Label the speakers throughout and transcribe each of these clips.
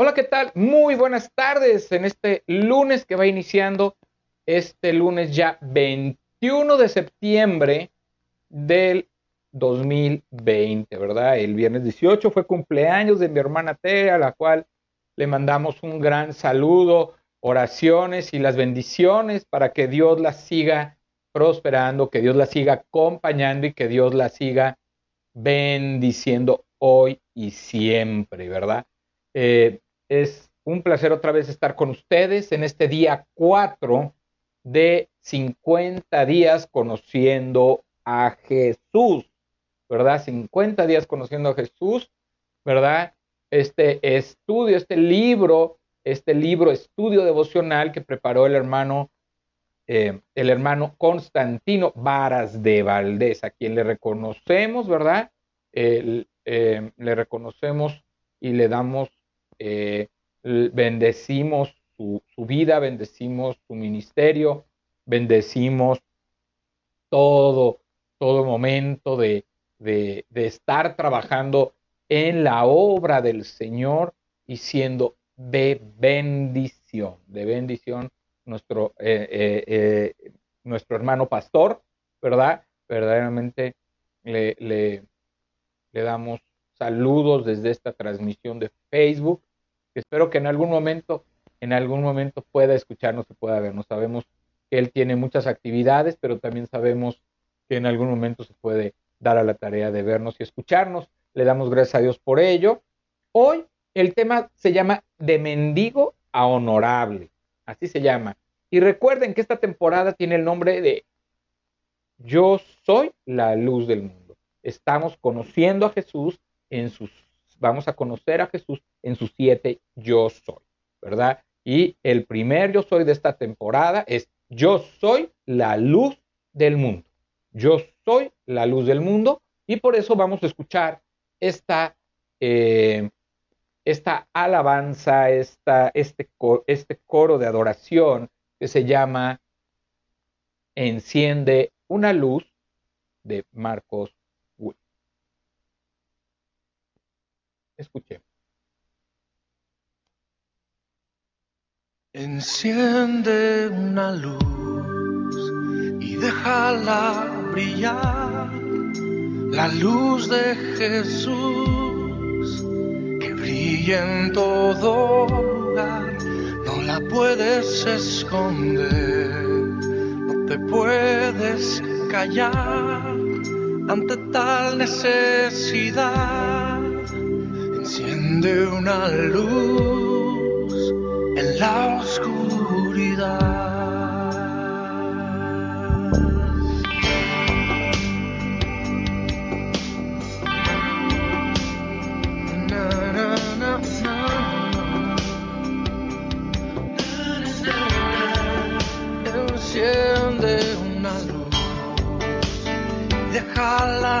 Speaker 1: Hola, ¿qué tal? Muy buenas tardes en este lunes que va iniciando, este lunes ya 21 de septiembre del 2020, ¿verdad? El viernes 18 fue cumpleaños de mi hermana Tere, a la cual le mandamos un gran saludo, oraciones y las bendiciones para que Dios la siga prosperando, que Dios la siga acompañando y que Dios la siga bendiciendo hoy y siempre, ¿verdad? Eh, es un placer otra vez estar con ustedes en este día 4 de 50 días conociendo a Jesús, ¿verdad? 50 días conociendo a Jesús, ¿verdad? Este estudio, este libro, este libro, estudio devocional que preparó el hermano, eh, el hermano Constantino Varas de Valdés, a quien le reconocemos, ¿verdad? Eh, le reconocemos y le damos eh, bendecimos su, vida, bendecimos su ministerio, bendecimos todo, todo momento de, de, estar trabajando en la obra del Señor y siendo de bendición, de bendición nuestro, eh, eh, nuestro hermano pastor, ¿verdad? Verdaderamente le, le, le damos saludos desde esta transmisión de Facebook espero que en algún momento, en algún momento pueda escucharnos y pueda vernos. Sabemos que él tiene muchas actividades, pero también sabemos que en algún momento se puede dar a la tarea de vernos y escucharnos. Le damos gracias a Dios por ello. Hoy el tema se llama De mendigo a honorable. Así se llama. Y recuerden que esta temporada tiene el nombre de Yo soy la luz del mundo. Estamos conociendo a Jesús en sus vamos a conocer a Jesús en sus siete yo soy, ¿verdad? Y el primer yo soy de esta temporada es yo soy la luz del mundo. Yo soy la luz del mundo y por eso vamos a escuchar esta, eh, esta alabanza, esta, este, este coro de adoración que se llama Enciende una luz de Marcos Escuchemos.
Speaker 2: Enciende una luz y déjala brillar, la luz de Jesús que brilla en todo lugar, no la puedes esconder, no te puedes callar ante tal necesidad Enciende una luz en la oscuridad. Enciende una luz, déjala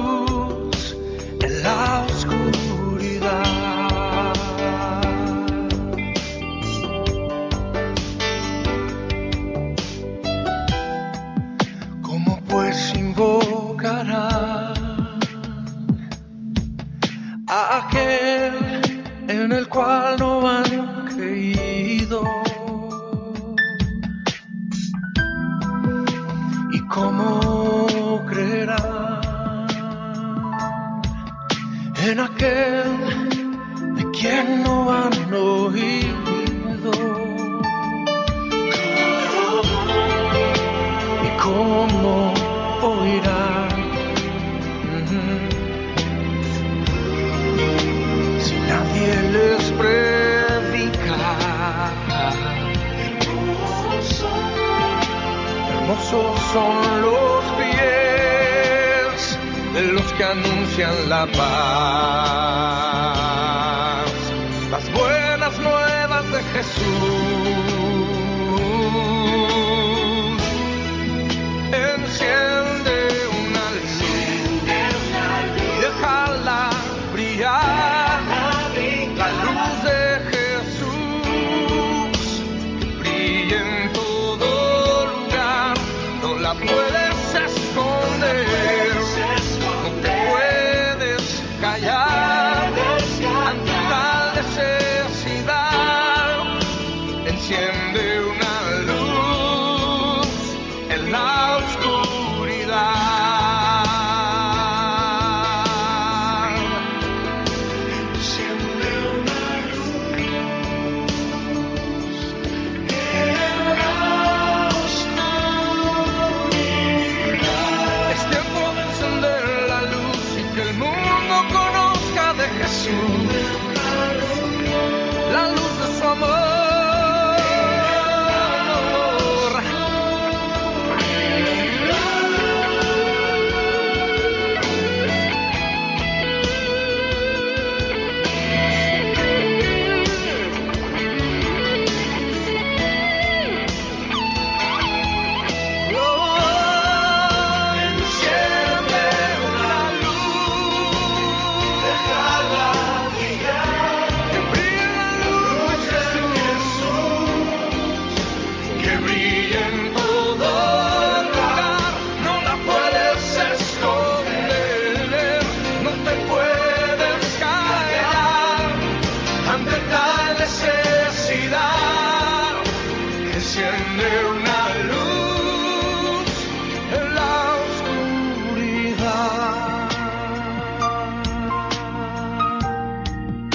Speaker 2: cual no han creído. ¿Y cómo creerán en aquel de quien no han oído? Hermosos son los pies de los que anuncian la paz. Las buenas nuevas de Jesús.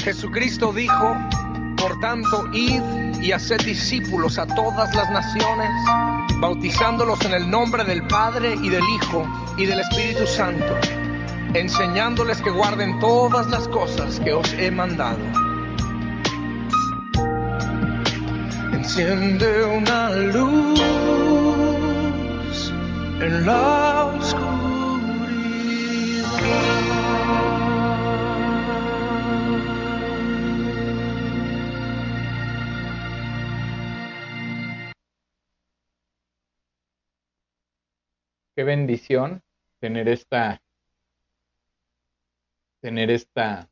Speaker 2: Jesucristo dijo, por tanto, id y haced discípulos a todas las naciones, bautizándolos en el nombre del Padre y del Hijo y del Espíritu Santo, enseñándoles que guarden todas las cosas que os he mandado. Enciende una luz en la oscuridad.
Speaker 1: Bendición tener esta, tener esta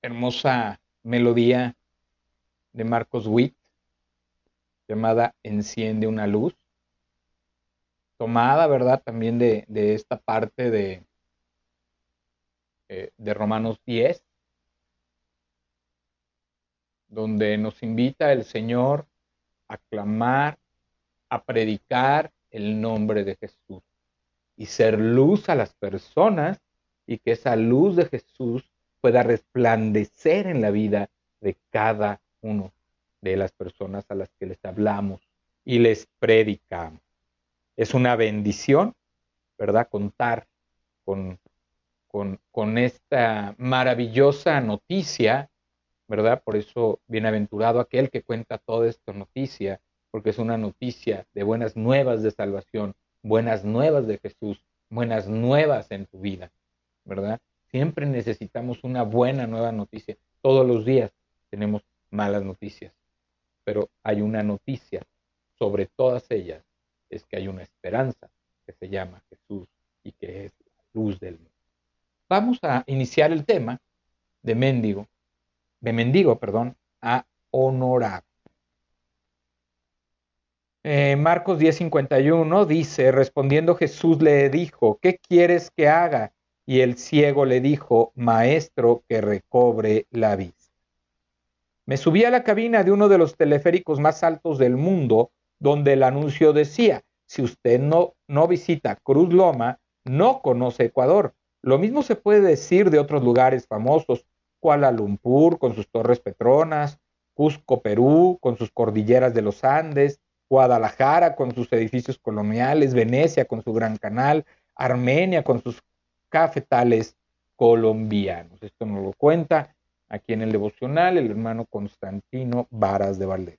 Speaker 1: hermosa melodía de Marcos Witt llamada Enciende una luz, tomada, ¿verdad? También de, esta parte de, eh, de Romanos 10, donde nos invita el Señor a clamar a predicar el nombre de Jesús y ser luz a las personas y que esa luz de Jesús pueda resplandecer en la vida de cada uno de las personas a las que les hablamos y les predicamos. Es una bendición, ¿verdad? Contar con, con, esta maravillosa noticia, ¿verdad? Por eso, bienaventurado aquel que cuenta toda esta noticia porque es una noticia de buenas nuevas de salvación, buenas nuevas de Jesús, buenas nuevas en tu vida, ¿verdad? Siempre necesitamos una buena nueva noticia. Todos los días tenemos malas noticias, pero hay una noticia sobre todas ellas, es que hay una esperanza que se llama Jesús y que es la luz del mundo. Vamos a iniciar el tema de mendigo, de mendigo, perdón, a honorar. Eh, Marcos 10:51 dice, respondiendo Jesús le dijo, ¿qué quieres que haga? Y el ciego le dijo, Maestro, que recobre la vista. Me subí a la cabina de uno de los teleféricos más altos del mundo, donde el anuncio decía, si usted no, no visita Cruz Loma, no conoce Ecuador. Lo mismo se puede decir de otros lugares famosos, Kuala Lumpur con sus torres petronas, Cusco, Perú, con sus cordilleras de los Andes, Guadalajara con sus edificios coloniales, Venecia con su gran canal, Armenia con sus cafetales colombianos. Esto nos lo cuenta aquí en el devocional el hermano Constantino Varas de Valdés.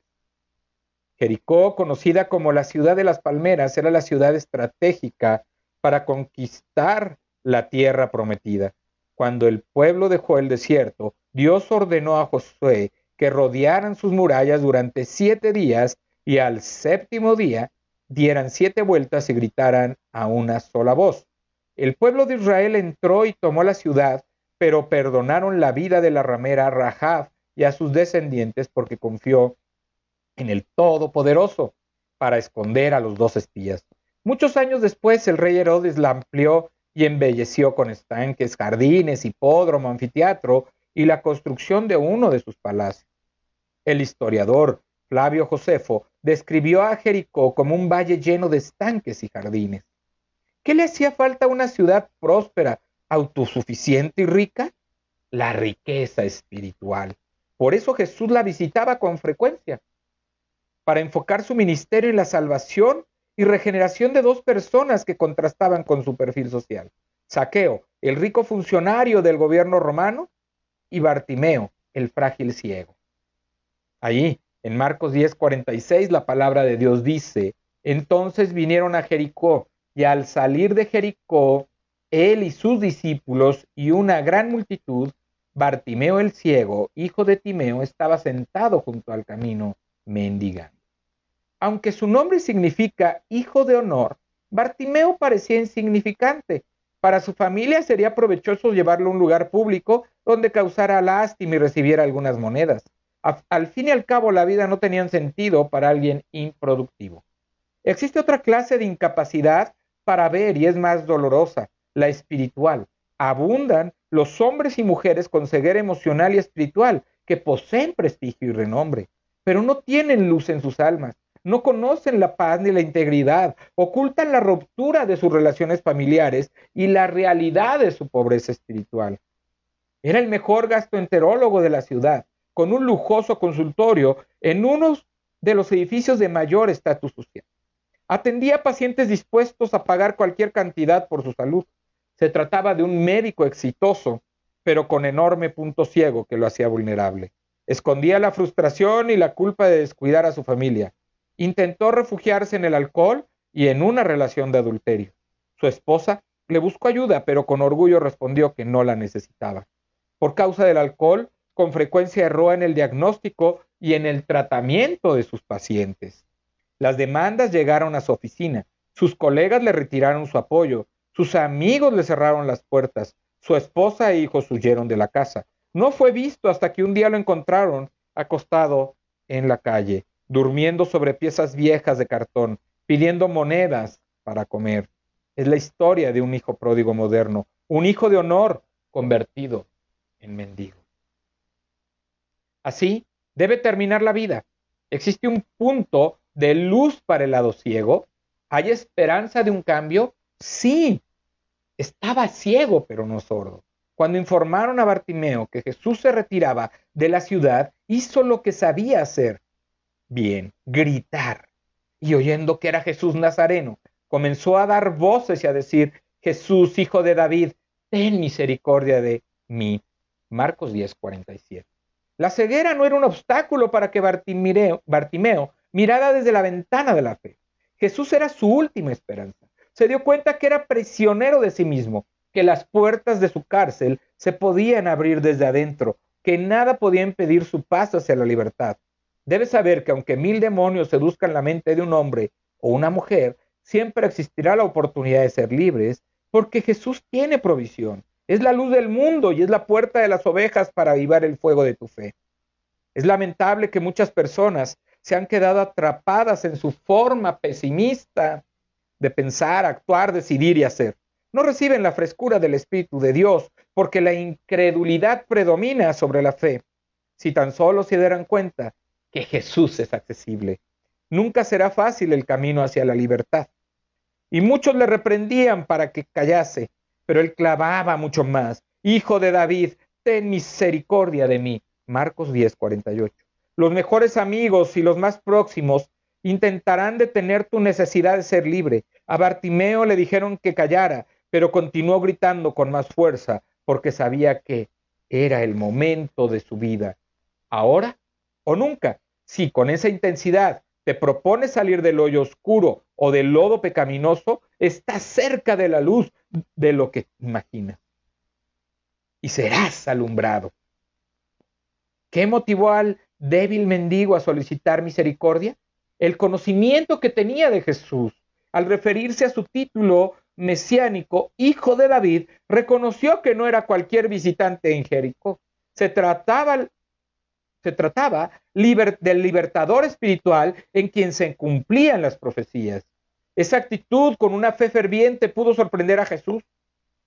Speaker 1: Jericó, conocida como la ciudad de las palmeras, era la ciudad estratégica para conquistar la tierra prometida. Cuando el pueblo dejó el desierto, Dios ordenó a Josué que rodearan sus murallas durante siete días y al séptimo día dieran siete vueltas y gritaran a una sola voz. El pueblo de Israel entró y tomó la ciudad, pero perdonaron la vida de la ramera Rahab y a sus descendientes porque confió en el Todopoderoso. para esconder a los dos espías. Muchos años después, el rey Herodes la amplió y embelleció con estanques, jardines, hipódromo, anfiteatro y la construcción de uno de sus palacios. El historiador Flavio Josefo describió a Jericó como un valle lleno de estanques y jardines. ¿Qué le hacía falta a una ciudad próspera, autosuficiente y rica? La riqueza espiritual. Por eso Jesús la visitaba con frecuencia, para enfocar su ministerio en la salvación y regeneración de dos personas que contrastaban con su perfil social. Saqueo, el rico funcionario del gobierno romano, y Bartimeo, el frágil ciego. Allí, en Marcos 10:46, la palabra de Dios dice, entonces vinieron a Jericó, y al salir de Jericó, él y sus discípulos y una gran multitud, Bartimeo el ciego, hijo de Timeo, estaba sentado junto al camino, mendigando. Aunque su nombre significa hijo de honor, Bartimeo parecía insignificante. Para su familia sería provechoso llevarlo a un lugar público donde causara lástima y recibiera algunas monedas. Al fin y al cabo, la vida no tenía sentido para alguien improductivo. Existe otra clase de incapacidad para ver y es más dolorosa, la espiritual. Abundan los hombres y mujeres con ceguera emocional y espiritual que poseen prestigio y renombre, pero no tienen luz en sus almas, no conocen la paz ni la integridad, ocultan la ruptura de sus relaciones familiares y la realidad de su pobreza espiritual. Era el mejor gastroenterólogo de la ciudad, con un lujoso consultorio en uno de los edificios de mayor estatus social. Atendía pacientes dispuestos a pagar cualquier cantidad por su salud. Se trataba de un médico exitoso, pero con enorme punto ciego que lo hacía vulnerable. Escondía la frustración y la culpa de descuidar a su familia. Intentó refugiarse en el alcohol y en una relación de adulterio. Su esposa le buscó ayuda, pero con orgullo respondió que no la necesitaba. Por causa del alcohol, con frecuencia erró en el diagnóstico y en el tratamiento de sus pacientes. Las demandas llegaron a su oficina, sus colegas le retiraron su apoyo, sus amigos le cerraron las puertas, su esposa e hijos huyeron de la casa. No fue visto hasta que un día lo encontraron acostado en la calle, durmiendo sobre piezas viejas de cartón, pidiendo monedas para comer. Es la historia de un hijo pródigo moderno, un hijo de honor convertido en mendigo. Así debe terminar la vida. ¿Existe un punto de luz para el lado ciego? ¿Hay esperanza de un cambio? Sí. Estaba ciego, pero no sordo. Cuando informaron a Bartimeo que Jesús se retiraba de la ciudad, hizo lo que sabía hacer. Bien, gritar. Y oyendo que era Jesús Nazareno, comenzó a dar voces y a decir, Jesús, hijo de David, ten misericordia de mí. Marcos 10, 47. La ceguera no era un obstáculo para que Bartimeo, mirara desde la ventana de la fe. Jesús era su última esperanza. Se dio cuenta que era prisionero de sí mismo, que las puertas de su cárcel se podían abrir desde adentro, que nada podía impedir su paso hacia la libertad. Debe saber que aunque mil demonios seduzcan la mente de un hombre o una mujer, siempre existirá la oportunidad de ser libres, porque Jesús tiene provisión. Es la luz del mundo y es la puerta de las ovejas para avivar el fuego de tu fe. Es lamentable que muchas personas se han quedado atrapadas en su forma pesimista de pensar, actuar, decidir y hacer. No reciben la frescura del Espíritu de Dios porque la incredulidad predomina sobre la fe. Si tan solo se dieran cuenta que Jesús es accesible, nunca será fácil el camino hacia la libertad. Y muchos le reprendían para que callase, pero él clavaba mucho más. Hijo de David, ten misericordia de mí. Marcos 10, 48. Los mejores amigos y los más próximos intentarán detener tu necesidad de ser libre. A Bartimeo le dijeron que callara, pero continuó gritando con más fuerza porque sabía que era el momento de su vida. Ahora o nunca. Si con esa intensidad te propones salir del hoyo oscuro o del lodo pecaminoso, estás cerca de la luz, de lo que imaginas. Y serás alumbrado. ¿Qué motivó al débil mendigo a solicitar misericordia? El conocimiento que tenía de Jesús. Al referirse a su título mesiánico, hijo de David, reconoció que no era cualquier visitante en Jericó. Se trataba Se trataba del libertador espiritual en quien se cumplían las profecías. Esa actitud con una fe ferviente pudo sorprender a Jesús.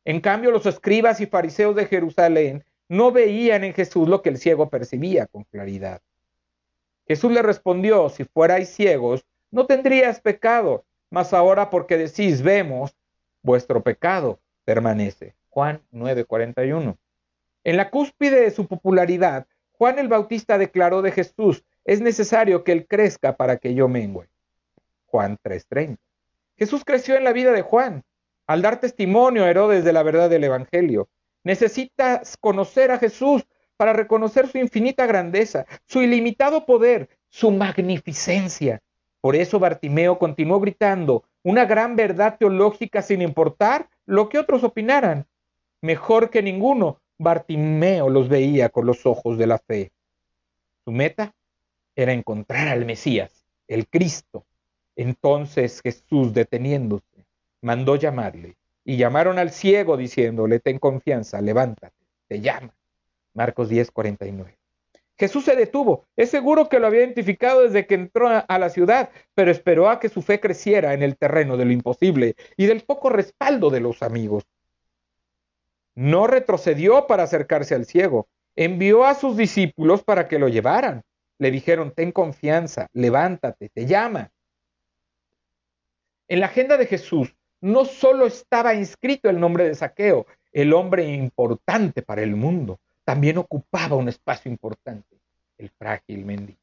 Speaker 1: En cambio, los escribas y fariseos de Jerusalén no veían en Jesús lo que el ciego percibía con claridad. Jesús le respondió, si fuerais ciegos, no tendrías pecado, mas ahora porque decís, vemos, vuestro pecado permanece. Juan 9:41. En la cúspide de su popularidad, Juan el Bautista declaró de Jesús, es necesario que Él crezca para que yo mengüe. Juan 3:30. Jesús creció en la vida de Juan. Al dar testimonio a Herodes de la verdad del Evangelio, necesitas conocer a Jesús para reconocer su infinita grandeza, su ilimitado poder, su magnificencia. Por eso Bartimeo continuó gritando una gran verdad teológica sin importar lo que otros opinaran. Mejor que ninguno, Bartimeo los veía con los ojos de la fe. Su meta era encontrar al Mesías, el Cristo. Entonces Jesús, deteniéndose, mandó llamarle. Y llamaron al ciego diciéndole, ten confianza, levántate, te llama. Marcos 10, 49. Jesús se detuvo. Es seguro que lo había identificado desde que entró a la ciudad, pero esperó a que su fe creciera en el terreno de lo imposible y del poco respaldo de los amigos. No retrocedió para acercarse al ciego. Envió a sus discípulos para que lo llevaran. Le dijeron, ten confianza, levántate, te llama. En la agenda de Jesús no solo estaba inscrito el nombre de Saqueo, el hombre importante para el mundo, también ocupaba un espacio importante, el frágil mendigo.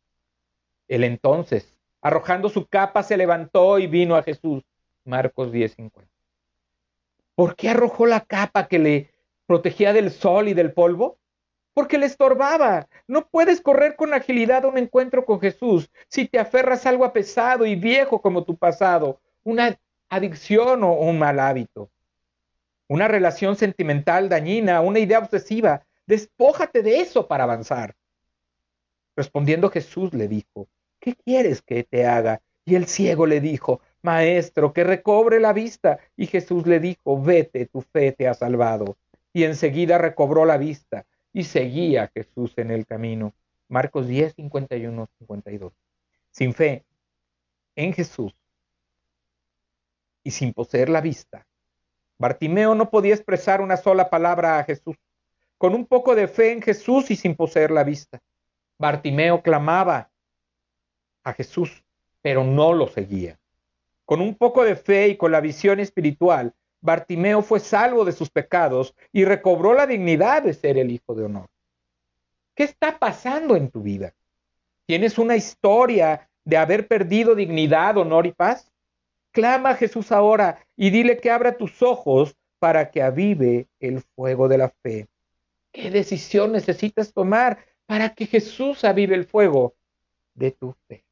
Speaker 1: Él entonces, arrojando su capa, se levantó y vino a Jesús. Marcos 10:50. ¿Por qué arrojó la capa que le protegía del sol y del polvo? Porque le estorbaba. No puedes correr con agilidad a un encuentro con Jesús si te aferras a algo pesado y viejo como tu pasado, una adicción o un mal hábito, una relación sentimental dañina, una idea obsesiva Despójate de eso para avanzar. Respondiendo Jesús le dijo, ¿qué quieres que te haga? Y el ciego le dijo, Maestro, que recobre la vista. Y Jesús le dijo, vete, tu fe te ha salvado. Y enseguida recobró la vista y seguía a Jesús en el camino. Marcos 10, 51, 52. Sin fe en Jesús y sin poseer la vista, Bartimeo no podía expresar una sola palabra a Jesús con un poco de fe en Jesús y sin poseer la vista. Bartimeo clamaba a Jesús, pero no lo seguía. Con un poco de fe y con la visión espiritual, Bartimeo fue salvo de sus pecados y recobró la dignidad de ser el hijo de honor. ¿Qué está pasando en tu vida? ¿Tienes una historia de haber perdido dignidad, honor y paz? Clama a Jesús ahora y dile que abra tus ojos para que avive el fuego de la fe ¿Qué decisión necesitas tomar para que Jesús avive el fuego de tu fe?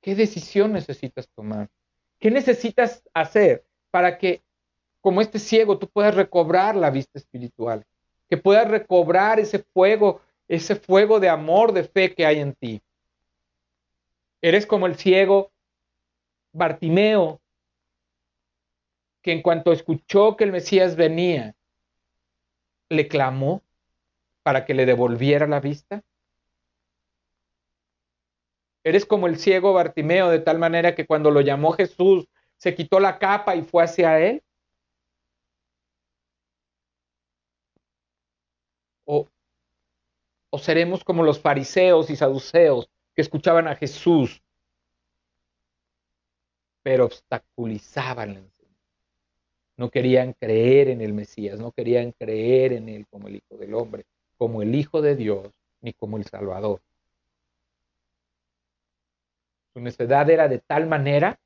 Speaker 1: ¿Qué decisión necesitas tomar? ¿Qué necesitas hacer para que, como este ciego, tú puedas recobrar la vista espiritual? Que puedas recobrar ese fuego, ese fuego de amor, de fe que hay en ti. Eres como el ciego Bartimeo, que en cuanto escuchó que el Mesías venía, le clamó para que le devolviera la vista? Eres como el ciego Bartimeo, de tal manera que cuando lo llamó Jesús, se quitó la capa y fue hacia él. O, o seremos como los fariseos y saduceos que escuchaban a Jesús, pero obstaculizaban la no querían creer en el Mesías, no querían creer en Él como el Hijo del Hombre, como el Hijo de Dios, ni como el Salvador. Su necedad era de tal manera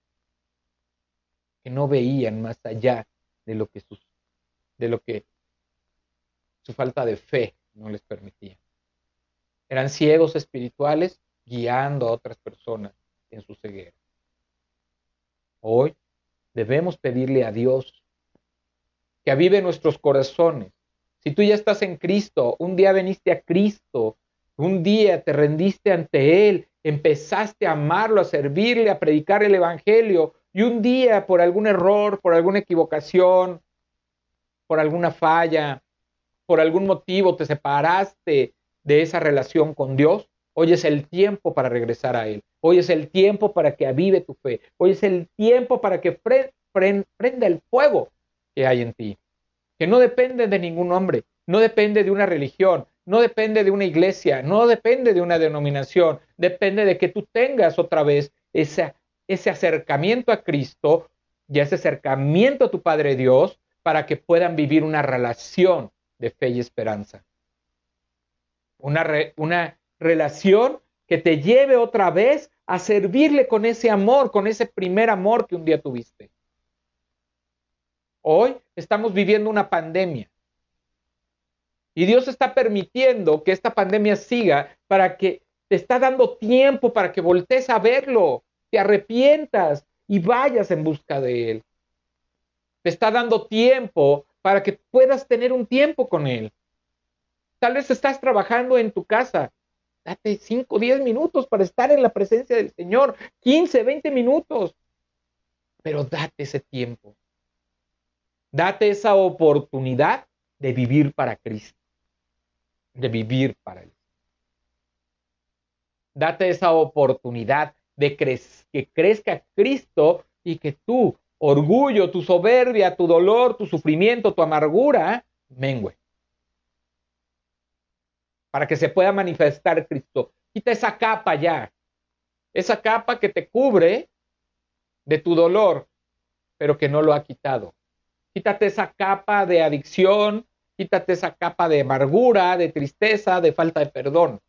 Speaker 1: que no veían más allá de lo que, de lo que su falta de fe no les permitía. Eran ciegos espirituales guiando a otras personas en su ceguera. Hoy debemos pedirle a Dios que avive nuestros corazones. Si tú ya estás en Cristo, un día veniste a Cristo, un día te rendiste ante Él, empezaste a amarlo, a servirle, a predicar el Evangelio, y un día por algún error, por alguna equivocación, por alguna falla, por algún motivo te separaste de esa relación con Dios, hoy es el tiempo para regresar a Él. Hoy es el tiempo para que avive tu fe. Hoy es el tiempo para que prenda el fuego que hay en ti. Que no depende de ningún hombre, no depende de una religión, no depende de una iglesia, no depende de una denominación, depende de que tú tengas otra vez ese, acercamiento a Cristo y ese acercamiento a tu Padre Dios para que puedan vivir una relación de fe y esperanza. Una, una relación que te lleve otra vez a servirle con ese amor, con ese primer amor que un día tuviste. Hoy estamos viviendo una pandemia. Y Dios está permitiendo que esta pandemia siga para que te está dando tiempo para que voltees a verlo, te arrepientas y vayas en busca de Él. Te está dando tiempo para que puedas tener un tiempo con Él. Tal vez estás trabajando en tu casa. Date 5, 10 minutos para estar en la presencia del Señor. 15, 20 minutos. Pero date ese tiempo. Date esa oportunidad de vivir para Cristo de vivir para Él. Date esa oportunidad de que crezca Cristo y que tu orgullo, tu soberbia, tu dolor, tu sufrimiento, tu amargura mengue. Para que se pueda manifestar Cristo. Quita esa capa ya. Esa capa que te cubre de tu dolor, pero que no lo ha quitado. Quítate esa capa de adicción, Quítate esa capa de amargura, de tristeza, de falta de perdón.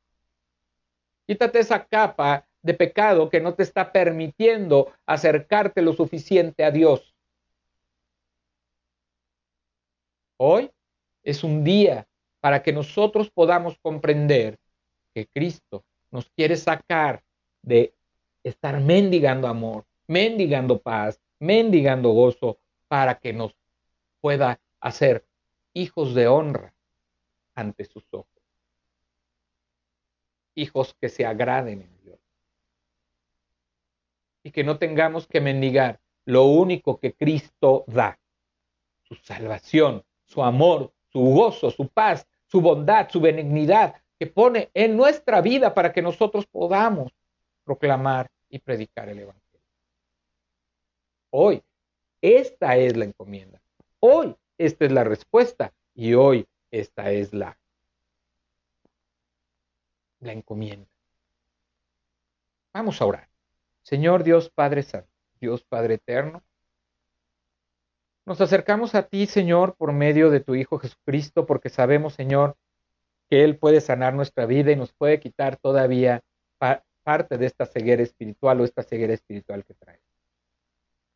Speaker 1: Quítate esa capa de pecado que no te está permitiendo acercarte lo suficiente a Dios. Hoy es un día para que nosotros podamos comprender que Cristo nos quiere sacar de estar mendigando amor, mendigando paz, mendigando gozo, para que nos pueda hacer hijos de honra ante sus ojos. Hijos que se agraden en Dios. Y que no tengamos que mendigar lo único que Cristo da. Su salvación, su amor, su gozo, su paz, su bondad, su benignidad que pone en nuestra vida para que nosotros podamos proclamar y predicar el Evangelio. Hoy, esta es la encomienda. Hoy esta es la respuesta y hoy esta es la, la encomienda. Vamos a orar. Señor Dios Padre Santo, Dios Padre Eterno, nos acercamos a ti, Señor, por medio de tu Hijo Jesucristo, porque sabemos, Señor, que Él puede sanar nuestra vida y nos puede quitar todavía parte de esta ceguera espiritual o esta ceguera espiritual que trae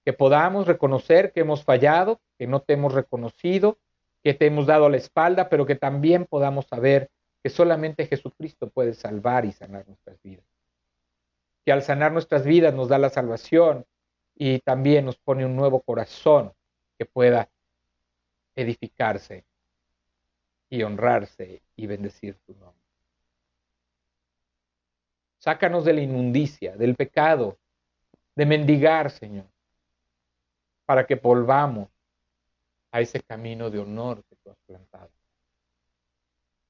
Speaker 1: que podamos reconocer que hemos fallado, que no te hemos reconocido, que te hemos dado la espalda, pero que también podamos saber que solamente Jesucristo puede salvar y sanar nuestras vidas. Que al sanar nuestras vidas nos da la salvación y también nos pone un nuevo corazón que pueda edificarse y honrarse y bendecir tu nombre. Sácanos de la inmundicia, del pecado, de mendigar, Señor para que volvamos a ese camino de honor que tú has plantado,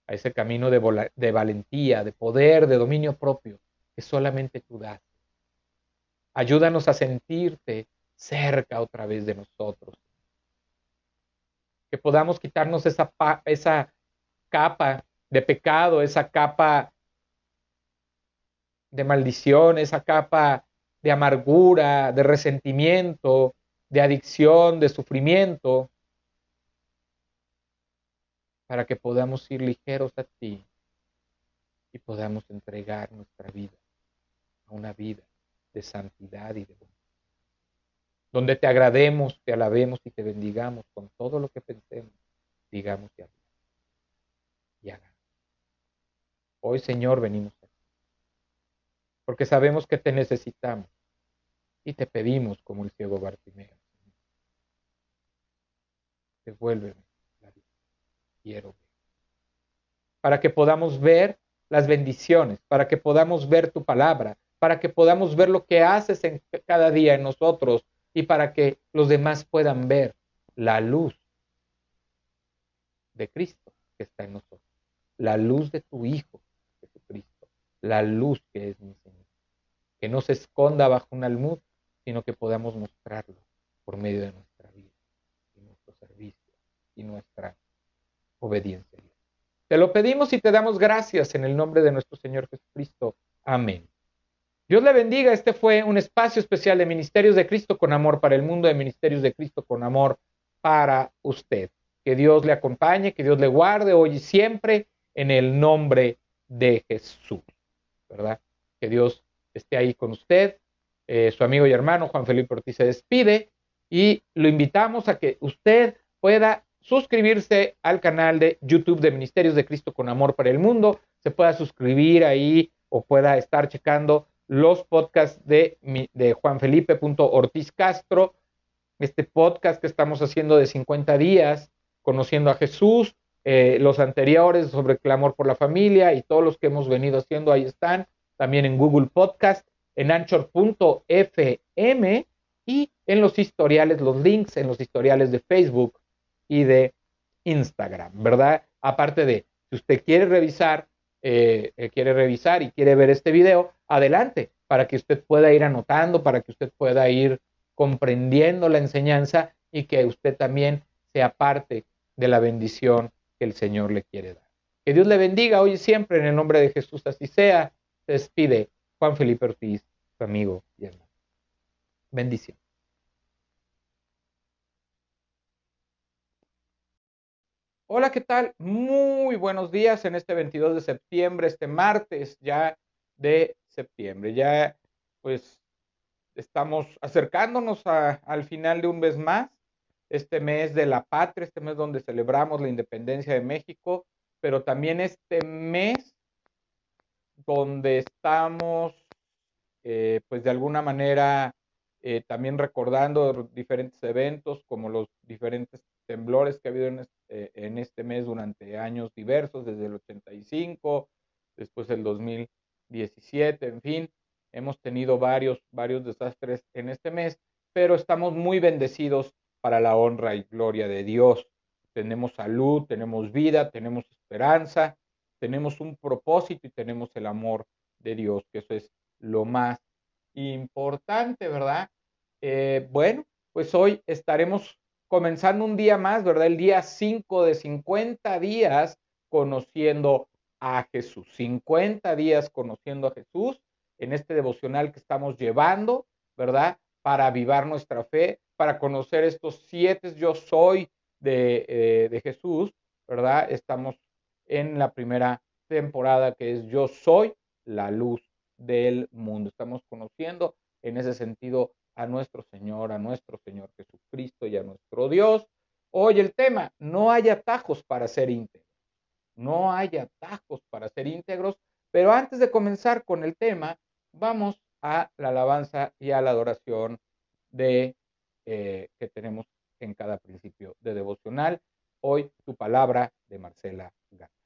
Speaker 1: a ese camino de, de valentía, de poder, de dominio propio que solamente tú das. Ayúdanos a sentirte cerca otra vez de nosotros. Que podamos quitarnos esa, esa capa de pecado, esa capa de maldición, esa capa de amargura, de resentimiento, de adicción, de sufrimiento, para que podamos ir ligeros a ti y podamos entregar nuestra vida a una vida de santidad y de bondad. Donde te agrademos, te alabemos y te bendigamos con todo lo que pensemos, digamos y. Y hagamos. Hoy, Señor, venimos aquí. Porque sabemos que te necesitamos y te pedimos como el ciego Bartimeo devuélveme la vida. Quiero ver. Para que podamos ver las bendiciones, para que podamos ver tu palabra, para que podamos ver lo que haces en cada día en nosotros y para que los demás puedan ver la luz de Cristo que está en nosotros, la luz de tu Hijo, Jesucristo, la luz que es mi Señor. Que no se esconda bajo un almud, sino que podamos mostrarlo por medio de nuestra vida y nuestro servicio y nuestra obediencia. Te lo pedimos y te damos gracias en el nombre de nuestro Señor Jesucristo. Amén. Dios le bendiga. Este fue un espacio especial de Ministerios de Cristo con amor para el mundo, de Ministerios de Cristo con amor para usted. Que Dios le acompañe, que Dios le guarde hoy y siempre en el nombre de Jesús. ¿Verdad? Que Dios esté ahí con usted. Eh, su amigo y hermano Juan Felipe Ortiz se despide y lo invitamos a que usted pueda suscribirse al canal de YouTube de Ministerios de Cristo con Amor para el Mundo. Se pueda suscribir ahí o pueda estar checando los podcasts de, de Juan Felipe Ortiz Castro, este podcast que estamos haciendo de 50 días, conociendo a Jesús, eh, los anteriores sobre clamor por la familia y todos los que hemos venido haciendo, ahí están, también en Google Podcast, en anchor.fm y en los historiales, los links en los historiales de Facebook y de Instagram, ¿verdad? Aparte de, si usted quiere revisar, eh, eh, quiere revisar y quiere ver este video, adelante, para que usted pueda ir anotando, para que usted pueda ir comprendiendo la enseñanza y que usted también sea parte de la bendición que el Señor le quiere dar. Que Dios le bendiga hoy y siempre en el nombre de Jesús, así sea. Se despide Juan Felipe Ortiz, su amigo y hermano. Bendición. Hola, ¿qué tal? Muy buenos días en este 22 de septiembre, este martes ya de septiembre. Ya pues estamos acercándonos al final de un mes más, este mes de la patria, este mes donde celebramos la independencia de México, pero también este mes donde estamos eh, pues de alguna manera eh, también recordando diferentes eventos como los diferentes temblores que ha habido en eh, en este mes durante años diversos, desde el 85, después el 2017, en fin, hemos tenido varios, varios desastres en este mes, pero estamos muy bendecidos para la honra y gloria de Dios. Tenemos salud, tenemos vida, tenemos esperanza, tenemos un propósito y tenemos el amor de Dios, que eso es lo más importante, ¿verdad? Eh, bueno, pues hoy estaremos comenzando un día más, ¿verdad? El día 5 de 50 días conociendo a Jesús. 50 días conociendo a Jesús en este devocional que estamos llevando, ¿verdad? Para avivar nuestra fe, para conocer estos siete yo soy de, eh, de Jesús, ¿verdad? Estamos en la primera temporada que es yo soy la luz del mundo. Estamos conociendo en ese sentido a nuestro Señor, a nuestro Señor Jesucristo y a nuestro Dios. Hoy el tema, no hay atajos para ser íntegros. No hay atajos para ser íntegros, pero antes de comenzar con el tema, vamos a la alabanza y a la adoración de eh, que tenemos en cada principio de devocional. Hoy tu palabra de Marcela Gata.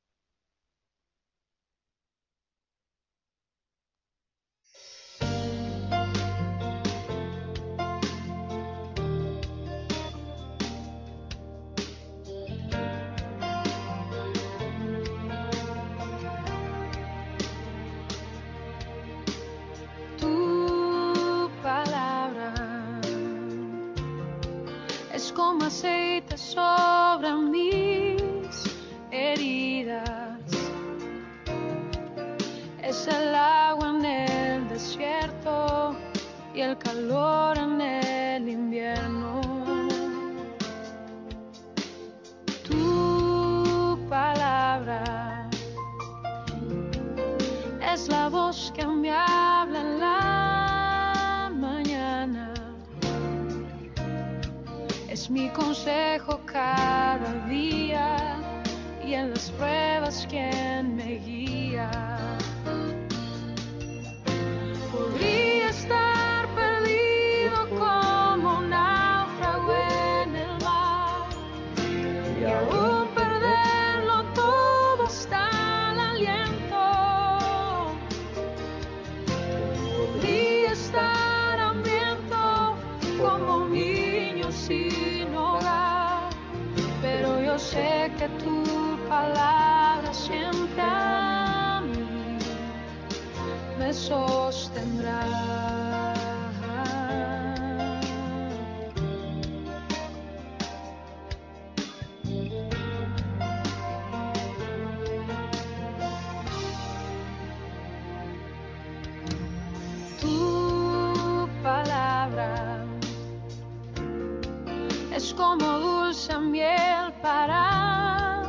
Speaker 3: Como dulce miel para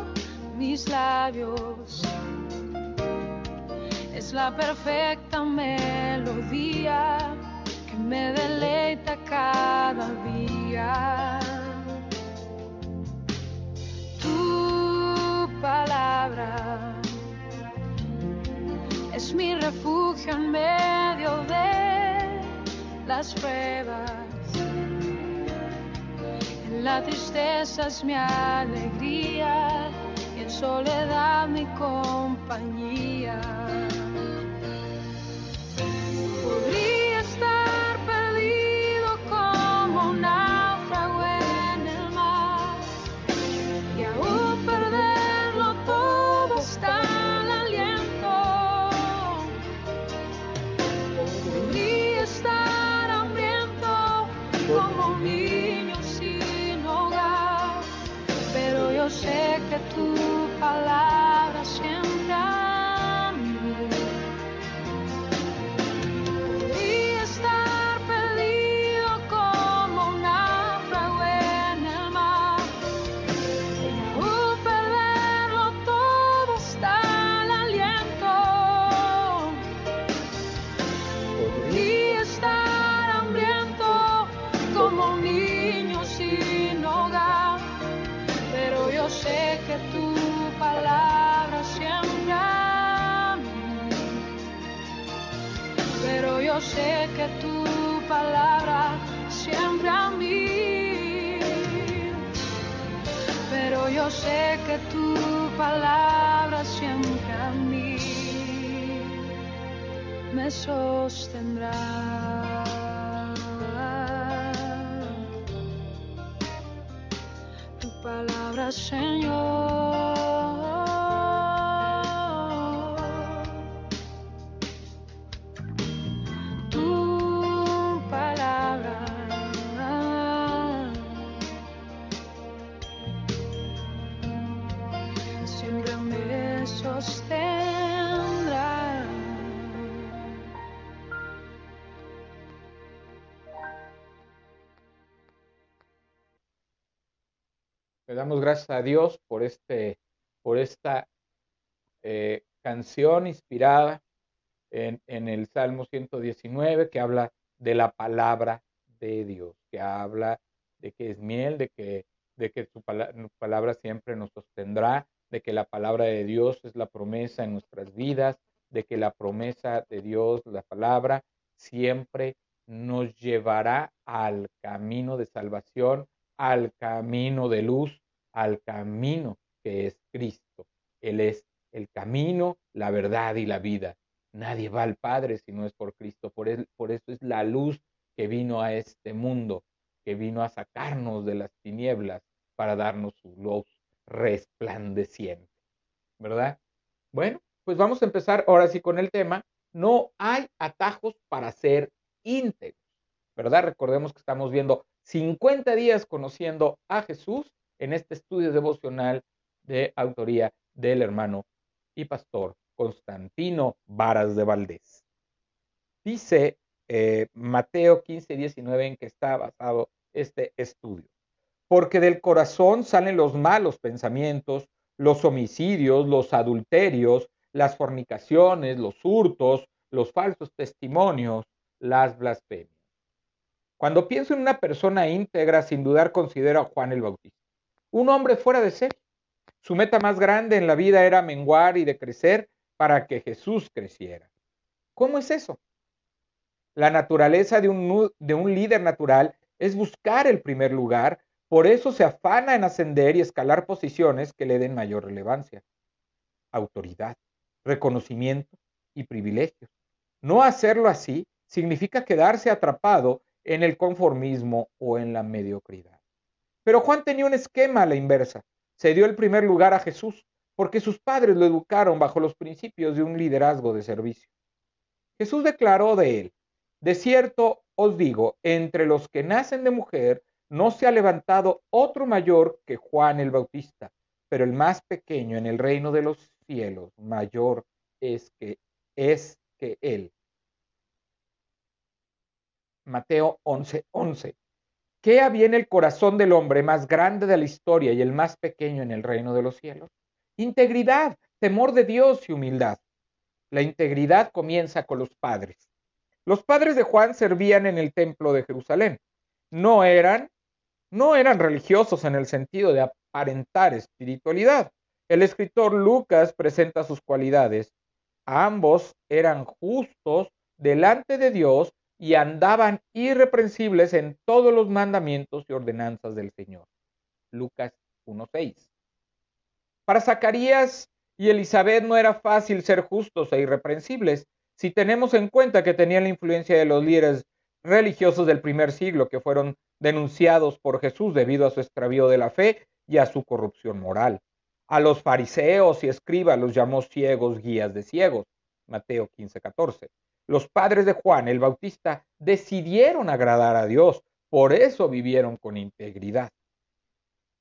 Speaker 3: mis labios. Es la perfecta melodía que me deleita cada día. Tu palabra es mi refugio en medio de las pruebas. La tristeza es mi alegría y en soledad mi compañía. Yo sé que tu palabra siempre a mí. Pero yo sé que tu palabra siempre a mí me sostendrá. Tu palabra, Señor.
Speaker 1: Gracias a Dios por, este, por esta eh, canción inspirada en, en el Salmo 119 que habla de la palabra de Dios, que habla de que es miel, de que, de que su pala- palabra siempre nos sostendrá, de que la palabra de Dios es la promesa en nuestras vidas, de que la promesa de Dios, la palabra, siempre nos llevará al camino de salvación, al camino de luz, al camino que es Cristo. Él es el camino, la verdad y la vida. Nadie va al Padre si no es por Cristo. Por, él, por eso es la luz que vino a este mundo, que vino a sacarnos de las tinieblas para darnos su luz resplandeciente. ¿Verdad? Bueno, pues vamos a empezar ahora sí con el tema. No hay atajos para ser íntegros. ¿Verdad? Recordemos que estamos viendo 50 días conociendo a Jesús en este estudio devocional de autoría del hermano y pastor Constantino Varas de Valdés. Dice eh, Mateo 15, 19 en que está basado este estudio. Porque del corazón salen los malos pensamientos, los homicidios, los adulterios, las fornicaciones, los hurtos, los falsos testimonios, las blasfemias. Cuando pienso en una persona íntegra, sin dudar considero a Juan el Bautista, un hombre fuera de serie. Su meta más grande en la vida era menguar y decrecer para que Jesús creciera. ¿Cómo es eso? La naturaleza de un, de un líder natural es buscar el primer lugar, por eso se afana en ascender y escalar posiciones que le den mayor relevancia, autoridad, reconocimiento y privilegios. No hacerlo así significa quedarse atrapado en el conformismo o en la mediocridad. Pero Juan tenía un esquema a la inversa. Se dio el primer lugar a Jesús, porque sus padres lo educaron bajo los principios de un liderazgo de servicio. Jesús declaró de él, de cierto os digo, entre los que nacen de mujer, no se ha levantado otro mayor que Juan el Bautista, pero el más pequeño en el reino de los cielos mayor es que es que él. Mateo 11:11. 11. ¿Qué había en el corazón del hombre más grande de la historia y el más pequeño en el reino de los cielos? Integridad, temor de Dios y humildad. La integridad comienza con los padres. Los padres de Juan servían en el templo de Jerusalén. No eran no eran religiosos en el sentido de aparentar espiritualidad. El escritor Lucas presenta sus cualidades. Ambos eran justos delante de Dios y andaban irreprensibles en todos los mandamientos y ordenanzas del Señor. Lucas 1.6. Para Zacarías y Elizabeth no era fácil ser justos e irreprensibles si tenemos en cuenta que tenían la influencia de los líderes religiosos del primer siglo que fueron denunciados por Jesús debido a su extravío de la fe y a su corrupción moral. A los fariseos y escribas los llamó ciegos guías de ciegos. Mateo 15, 14. Los padres de Juan el Bautista decidieron agradar a Dios, por eso vivieron con integridad.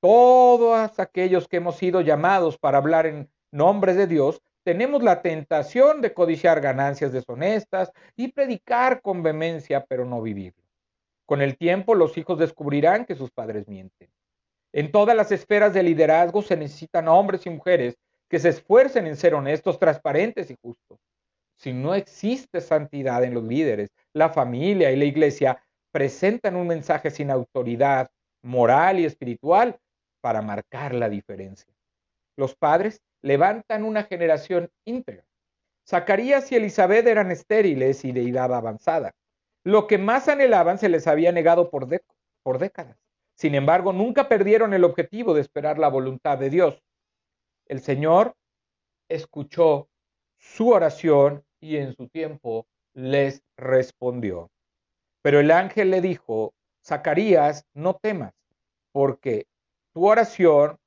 Speaker 1: Todos aquellos que hemos sido llamados para hablar en nombre de Dios, tenemos la tentación de codiciar ganancias deshonestas y predicar con vehemencia, pero no vivirlo. Con el tiempo, los hijos descubrirán que sus padres mienten. En todas las esferas de liderazgo se necesitan hombres y mujeres que se esfuercen en ser honestos, transparentes y justos. Si no existe santidad en los líderes, la familia y la iglesia presentan un mensaje sin autoridad moral y espiritual para marcar la diferencia. Los padres levantan una generación íntegra. Zacarías y Elizabeth eran estériles y de edad avanzada. Lo que más anhelaban se les había negado por, por décadas. Sin embargo, nunca perdieron el objetivo de esperar la voluntad de Dios. El Señor escuchó su oración y en su tiempo les respondió. Pero el ángel le dijo, Zacarías, no temas, porque tu oración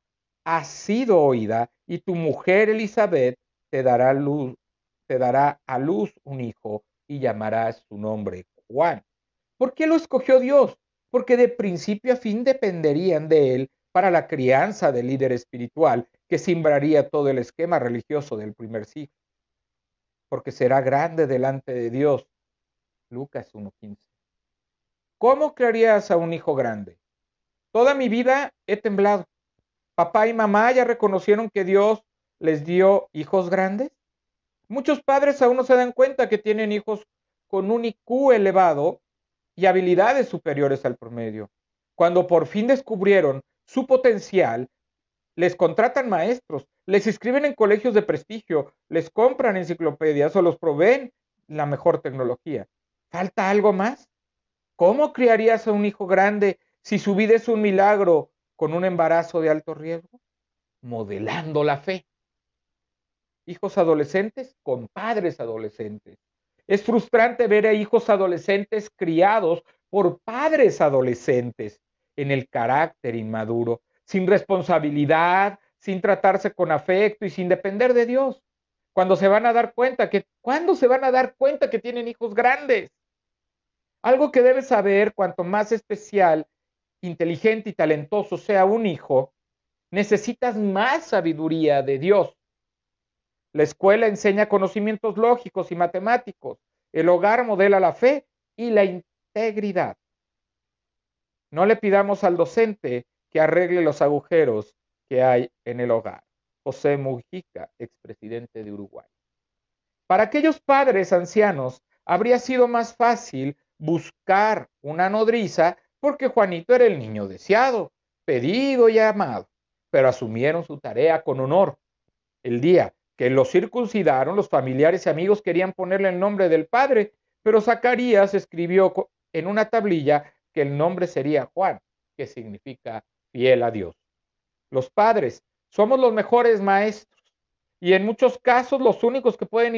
Speaker 1: ha sido oída y tu mujer Elizabeth te dará luz, te dará a luz un hijo y llamarás su nombre Juan. ¿Por qué lo escogió Dios? Porque de principio a fin dependerían de él para la crianza del líder espiritual que simbraría todo el esquema religioso del primer siglo. Porque será grande delante de Dios. Lucas 1.15. ¿Cómo crearías a un hijo grande? Toda mi vida he temblado. Papá y mamá ya reconocieron que Dios les dio hijos grandes. Muchos padres aún no se dan cuenta que tienen hijos con un IQ elevado y habilidades superiores al promedio. Cuando por fin descubrieron su potencial, les contratan maestros, les inscriben en colegios de prestigio, les compran enciclopedias o los proveen la mejor tecnología. ¿Falta algo más? ¿Cómo criarías a un hijo grande si su vida es un milagro con un embarazo de alto riesgo? Modelando la fe. Hijos adolescentes con padres adolescentes. Es frustrante ver a hijos adolescentes criados por padres adolescentes en el carácter inmaduro, sin responsabilidad, sin tratarse con afecto y sin depender de Dios. Cuando se van a dar cuenta que, ¿cuándo se van a dar cuenta que tienen hijos grandes? Algo que debes saber, cuanto más especial, inteligente y talentoso sea un hijo, necesitas más sabiduría de Dios. La escuela enseña conocimientos lógicos y matemáticos. El hogar modela la fe y la integridad. No le pidamos al docente que arregle los agujeros que hay en el hogar. José Mujica, expresidente de Uruguay. Para aquellos padres ancianos, habría sido más fácil buscar una nodriza porque Juanito era el niño deseado, pedido y amado, pero asumieron su tarea con honor. El día que lo circuncidaron, los familiares y amigos querían ponerle el nombre del padre, pero Zacarías escribió en una tablilla que el nombre sería Juan, que significa fiel a Dios. Los padres somos los mejores maestros y en muchos casos los únicos que pueden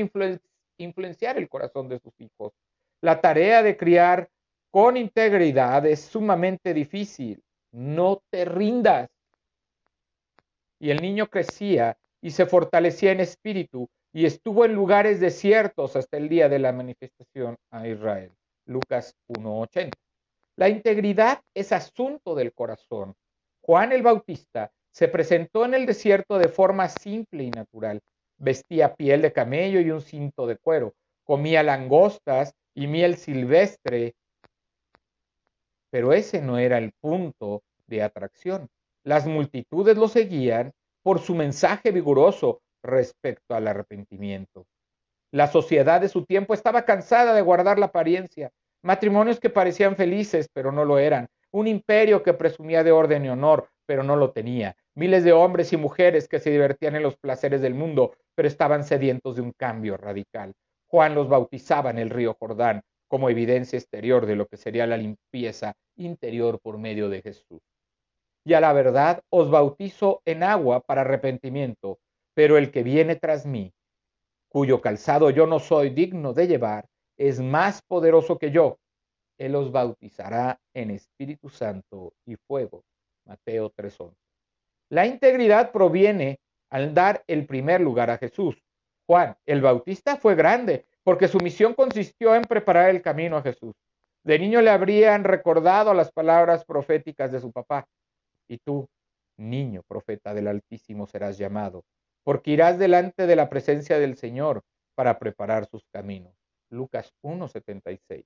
Speaker 1: influenciar el corazón de sus hijos. La tarea de criar con integridad es sumamente difícil. No te rindas. Y el niño crecía y se fortalecía en espíritu y estuvo en lugares desiertos hasta el día de la manifestación a Israel. Lucas 1.80. La integridad es asunto del corazón. Juan el Bautista se presentó en el desierto de forma simple y natural. Vestía piel de camello y un cinto de cuero. Comía langostas y miel silvestre. Pero ese no era el punto de atracción. Las multitudes lo seguían por su mensaje vigoroso respecto al arrepentimiento. La sociedad de su tiempo estaba cansada de guardar la apariencia, matrimonios que parecían felices pero no lo eran, un imperio que presumía de orden y honor pero no lo tenía, miles de hombres y mujeres que se divertían en los placeres del mundo pero estaban sedientos de un cambio radical. Juan los bautizaba en el río Jordán como evidencia exterior de lo que sería la limpieza interior por medio de Jesús y a la verdad os bautizo en agua para arrepentimiento, pero el que viene tras mí, cuyo calzado yo no soy digno de llevar, es más poderoso que yo. Él os bautizará en Espíritu Santo y fuego. Mateo 3:11. La integridad proviene al dar el primer lugar a Jesús. Juan, el Bautista, fue grande porque su misión consistió en preparar el camino a Jesús. De niño le habrían recordado las palabras proféticas de su papá. Y tú, niño profeta del Altísimo, serás llamado, porque irás delante de la presencia del Señor para preparar sus caminos. Lucas 1.76.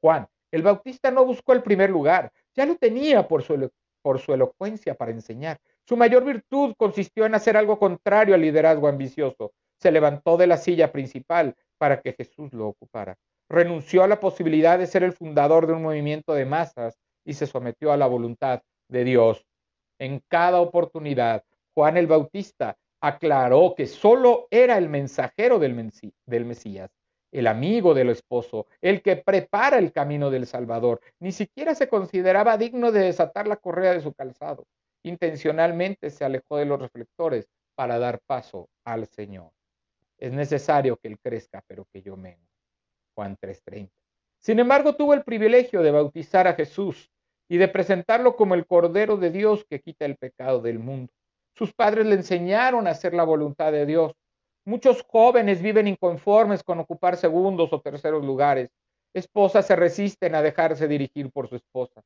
Speaker 1: Juan, el Bautista no buscó el primer lugar, ya lo tenía por su, por su elocuencia para enseñar. Su mayor virtud consistió en hacer algo contrario al liderazgo ambicioso. Se levantó de la silla principal para que Jesús lo ocupara. Renunció a la posibilidad de ser el fundador de un movimiento de masas y se sometió a la voluntad de Dios en cada oportunidad, Juan el Bautista aclaró que solo era el mensajero del, Mesías, el amigo del esposo, el que prepara el camino del Salvador. Ni siquiera se consideraba digno de desatar la correa de su calzado. Intencionalmente se alejó de los reflectores para dar paso al Señor. Es necesario que Él crezca, pero que yo menos. Juan 3:30. Sin embargo, tuvo el privilegio de bautizar a Jesús y de presentarlo como el Cordero de Dios que quita el pecado del mundo. Sus padres le enseñaron a hacer la voluntad de Dios. Muchos jóvenes viven inconformes con ocupar segundos o terceros lugares. Esposas se resisten a dejarse dirigir por su esposa,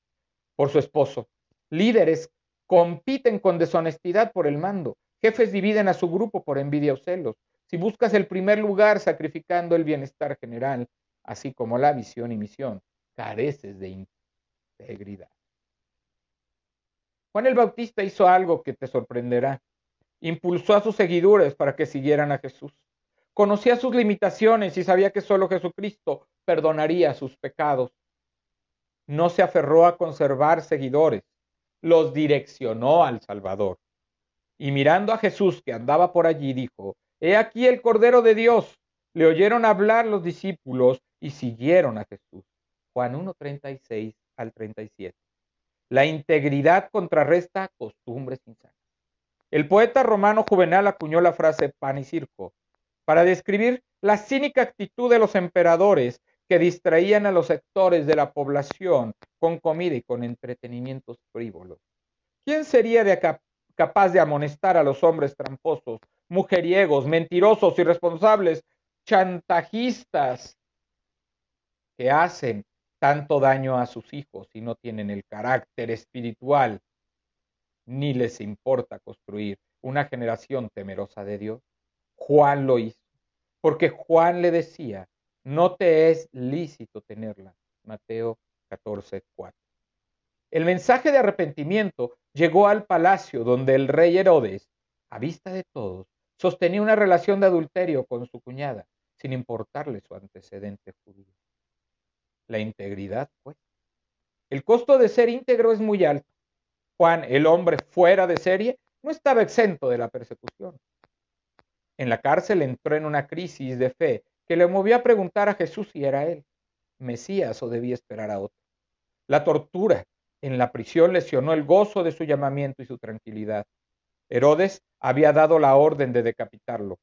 Speaker 1: por su esposo. Líderes compiten con deshonestidad por el mando. Jefes dividen a su grupo por envidia o celos. Si buscas el primer lugar sacrificando el bienestar general, así como la visión y misión, careces de integridad. Juan el Bautista hizo algo que te sorprenderá. Impulsó a sus seguidores para que siguieran a Jesús. Conocía sus limitaciones y sabía que solo Jesucristo perdonaría sus pecados. No se aferró a conservar seguidores, los direccionó al Salvador. Y mirando a Jesús que andaba por allí, dijo, He aquí el Cordero de Dios. Le oyeron hablar los discípulos y siguieron a Jesús. Juan 1.36 al 37. La integridad contrarresta costumbres insanas. El poeta romano Juvenal acuñó la frase pan y circo para describir la cínica actitud de los emperadores que distraían a los sectores de la población con comida y con entretenimientos frívolos. ¿Quién sería capaz de amonestar a los hombres tramposos, mujeriegos, mentirosos, irresponsables, chantajistas que hacen tanto daño a sus hijos y no tienen el carácter espiritual, ni les importa construir una generación temerosa de Dios. Juan lo hizo, porque Juan le decía, no te es lícito tenerla. Mateo 14, 4. El mensaje de arrepentimiento llegó al palacio donde el rey Herodes, a vista de todos, sostenía una relación de adulterio con su cuñada, sin importarle su antecedente judío la integridad, pues. El costo de ser íntegro es muy alto. Juan, el hombre fuera de serie, no estaba exento de la persecución. En la cárcel entró en una crisis de fe que le movió a preguntar a Jesús si era él, Mesías o debía esperar a otro. La tortura en la prisión lesionó el gozo de su llamamiento y su tranquilidad. Herodes había dado la orden de decapitarlo.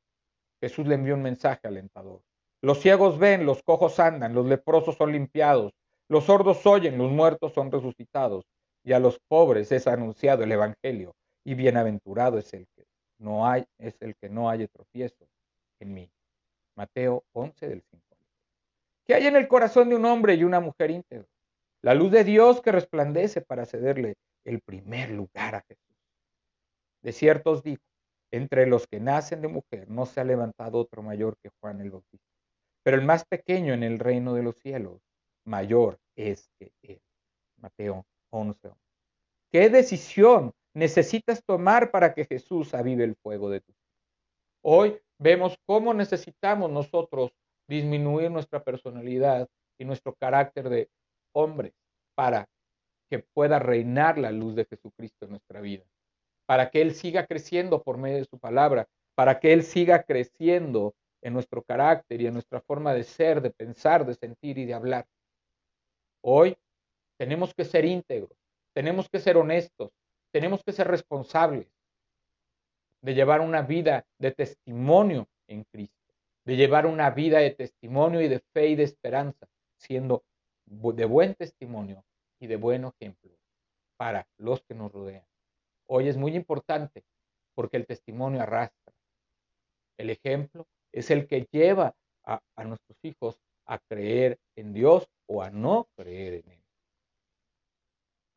Speaker 1: Jesús le envió un mensaje alentador. Los ciegos ven, los cojos andan, los leprosos son limpiados, los sordos oyen, los muertos son resucitados, y a los pobres es anunciado el Evangelio, y bienaventurado es el que no hay, es el que no haya tropiezo en mí. Mateo 11 del 5. ¿Qué hay en el corazón de un hombre y una mujer íntegro? La luz de Dios que resplandece para cederle el primer lugar a Jesús. De cierto os digo, entre los que nacen de mujer no se ha levantado otro mayor que Juan el Bautista, pero el más pequeño en el reino de los cielos, mayor es que él. Mateo 11. ¿Qué decisión necesitas tomar para que Jesús avive el fuego de tu? Hoy vemos cómo necesitamos nosotros disminuir nuestra personalidad y nuestro carácter de hombre para que pueda reinar la luz de Jesucristo en nuestra vida, para que Él siga creciendo por medio de su palabra, para que Él siga creciendo en nuestro carácter y en nuestra forma de ser, de pensar, de sentir y de hablar. Hoy tenemos que ser íntegros, tenemos que ser honestos, tenemos que ser responsables de llevar una vida de testimonio en Cristo, de llevar una vida de testimonio y de fe y de esperanza, siendo de buen testimonio y de buen ejemplo para los que nos rodean. Hoy es muy importante porque el testimonio arrastra. El ejemplo es el que lleva a, a nuestros hijos a creer en Dios o a no creer en Él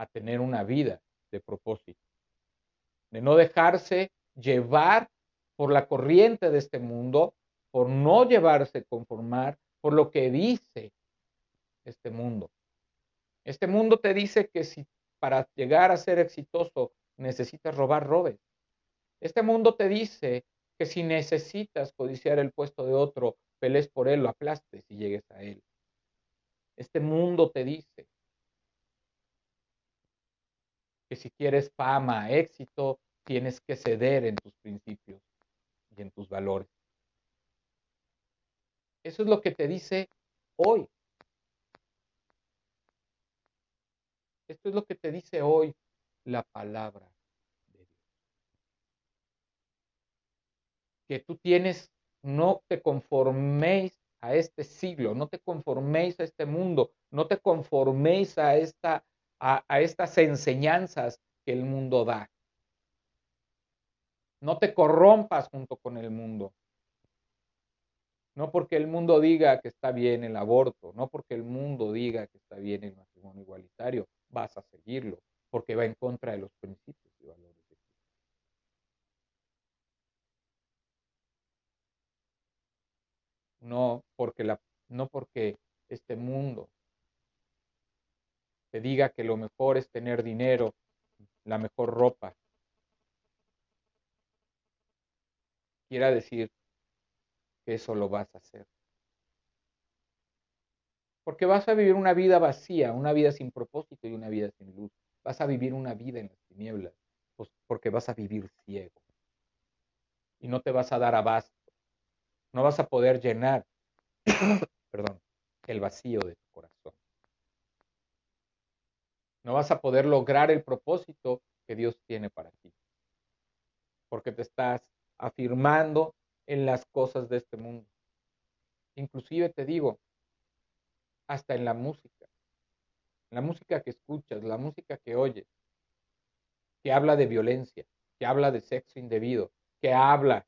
Speaker 1: a tener una vida de propósito, de no dejarse llevar por la corriente de este mundo, por no llevarse conformar por lo que dice este mundo. Este mundo te dice que si para llegar a ser exitoso necesitas robar, robes. Este mundo te dice que si necesitas codiciar el puesto de otro, pelees por él, lo aplastes y llegues a él. Este mundo te dice que si quieres fama, éxito, tienes que ceder en tus principios y en tus valores. Eso es lo que te dice hoy. Esto es lo que te dice hoy la palabra de Dios. Que tú tienes, no te conforméis a este siglo, no te conforméis a este mundo, no te conforméis a esta a, estas enseñanzas que el mundo da. No te corrompas junto con el mundo. No porque el mundo diga que está bien el aborto, no porque el mundo diga que está bien el matrimonio igualitario, vas a seguirlo, porque va en contra de los principios y valores de Cristo. No porque, la, no porque este mundo te diga que lo mejor es tener dinero, la mejor ropa. Quiera decir que eso lo vas a hacer. Porque vas a vivir una vida vacía, una vida sin propósito y una vida sin luz. Vas a vivir una vida en las tinieblas, pues porque vas a vivir ciego. Y no te vas a dar abasto. No vas a poder llenar, perdón, el vacío de corazón. No vas a poder lograr el propósito que Dios tiene para ti. Porque te estás afirmando en las cosas de este mundo. Inclusive te digo, hasta en la música. La música que escuchas, la música que oyes, que habla de violencia, que habla de sexo indebido, que habla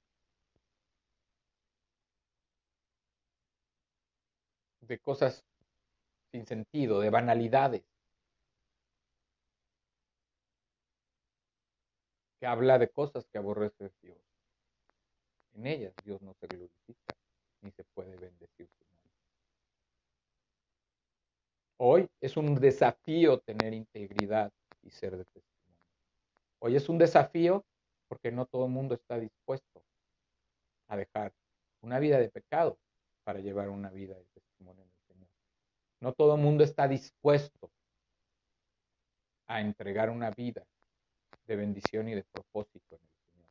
Speaker 1: de cosas sin sentido, de banalidades. Que habla de cosas que aborrece Dios. En ellas Dios no se glorifica ni se puede bendecir su. Hoy es un desafío tener integridad y ser de testimonio. Hoy es un desafío porque no todo el mundo está dispuesto a dejar una vida de pecado para llevar una vida de testimonio del Señor. No todo el mundo está dispuesto a entregar una vida de bendición y de propósito en el Señor.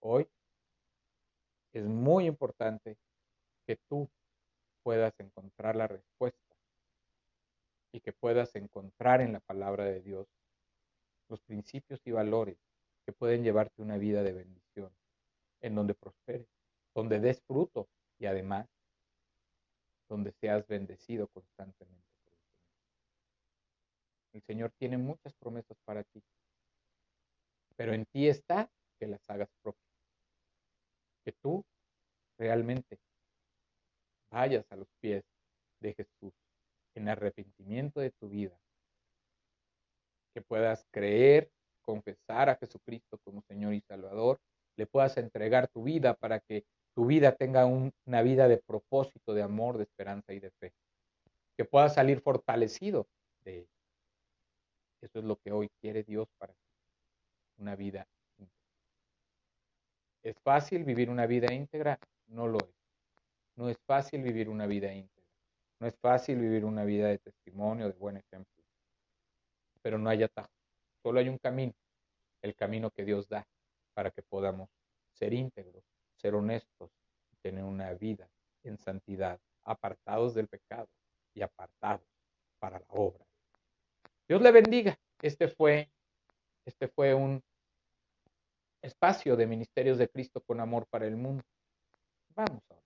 Speaker 1: Hoy es muy importante que tú puedas encontrar la respuesta y que puedas encontrar en la palabra de Dios los principios y valores que pueden llevarte una vida de bendición, en donde prosperes, donde des fruto y además donde seas bendecido constantemente. El Señor tiene muchas promesas para ti. pero en ti está que las hagas propias. Que tú realmente vayas a los pies de Jesús en arrepentimiento de tu vida. Que puedas creer, confesar a Jesucristo como Señor y Salvador, le puedas entregar tu vida para que tu vida tenga una vida de propósito, de amor, de esperanza y de fe. Que puedas salir fortalecido de él. Eso es lo que hoy quiere Dios para ti. Una vida íntegra. ¿Es fácil vivir una vida íntegra? No lo es. No es fácil vivir una vida íntegra. No es fácil vivir una vida de testimonio, de buen ejemplo. Pero no hay atajo. Solo hay un camino. El camino que Dios da para que podamos ser íntegros, ser honestos tener una vida en santidad, apartados del pecado y apartados para la obra. Dios le bendiga. Este fue, este fue un espacio de ministerios de Cristo con amor para el mundo. Vamos ahora.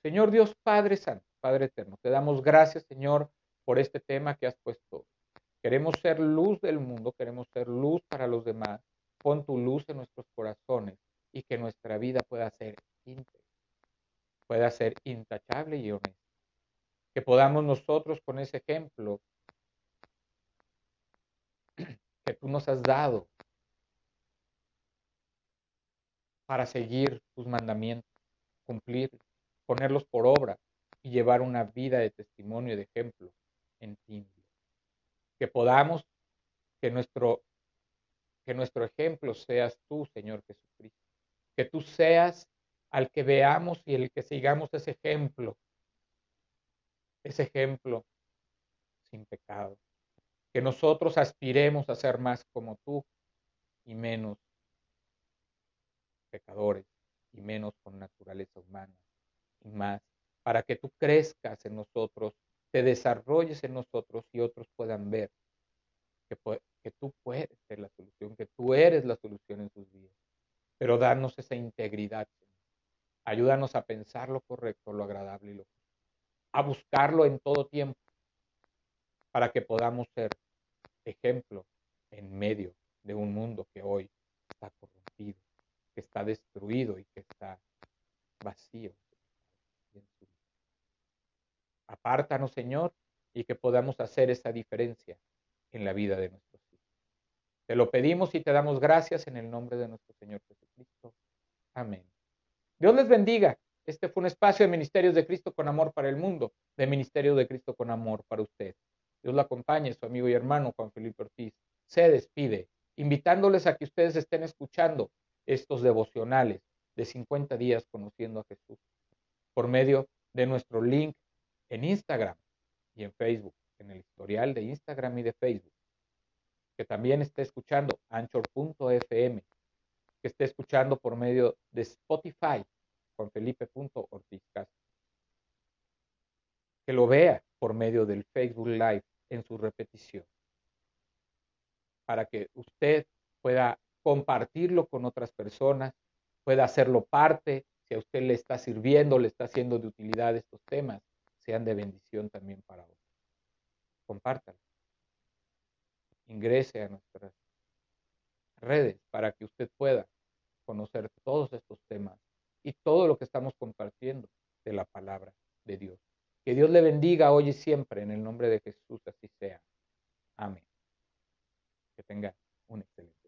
Speaker 1: Señor Dios Padre Santo, Padre Eterno, te damos gracias, Señor, por este tema que has puesto. Queremos ser luz del mundo, queremos ser luz para los demás. Pon tu luz en nuestros corazones y que nuestra vida pueda ser íntegra, pueda ser intachable y honesta. Que podamos nosotros con ese ejemplo que tú nos has dado para seguir tus mandamientos, cumplir, ponerlos por obra y llevar una vida de testimonio y de ejemplo en ti. Que podamos, que nuestro, que nuestro ejemplo seas tú, Señor Jesucristo. Que tú seas al que veamos y el que sigamos ese ejemplo, ese ejemplo sin pecado. Que nosotros aspiremos a ser más como tú y menos pecadores y menos con naturaleza humana y más para que tú crezcas en nosotros, te desarrolles en nosotros y otros puedan ver que, tú puedes ser la solución, que tú eres la solución en sus vidas. Pero darnos esa integridad, Ayúdanos a pensar lo correcto, lo agradable y lo justo. A buscarlo en todo tiempo para que podamos ser ejemplo en medio de un mundo que hoy está corrompido, que está destruido y que está vacío. Apártanos, Señor, y que podamos hacer esa diferencia en la vida de nuestros hijos. Te lo pedimos y te damos gracias en el nombre de nuestro Señor Jesucristo. Amén. Dios les bendiga. Este fue un espacio de Ministerios de Cristo con amor para el mundo, de Ministerio de Cristo con amor para usted. Dios lo acompañe, su amigo y hermano Juan Felipe Ortiz. Se despide, invitándoles a que ustedes estén escuchando estos devocionales de 50 días conociendo a Jesús por medio de nuestro link en Instagram y en Facebook, en el historial de Instagram y de Facebook. Que también esté escuchando anchor.fm, que esté escuchando por medio de Spotify con Felipe.ortiz Que lo vea por medio del Facebook Live en su repetición. Para que usted pueda compartirlo con otras personas, pueda hacerlo parte, si a usted le está sirviendo, le está haciendo de utilidad estos temas, sean de bendición también para otros. Compártalo. Ingrese a nuestras redes para que usted pueda conocer todos estos temas y todo lo que estamos compartiendo de la palabra de Dios. Que Dios le bendiga hoy y siempre en el nombre de Jesús, así sea. Amén. Que tenga un excelente.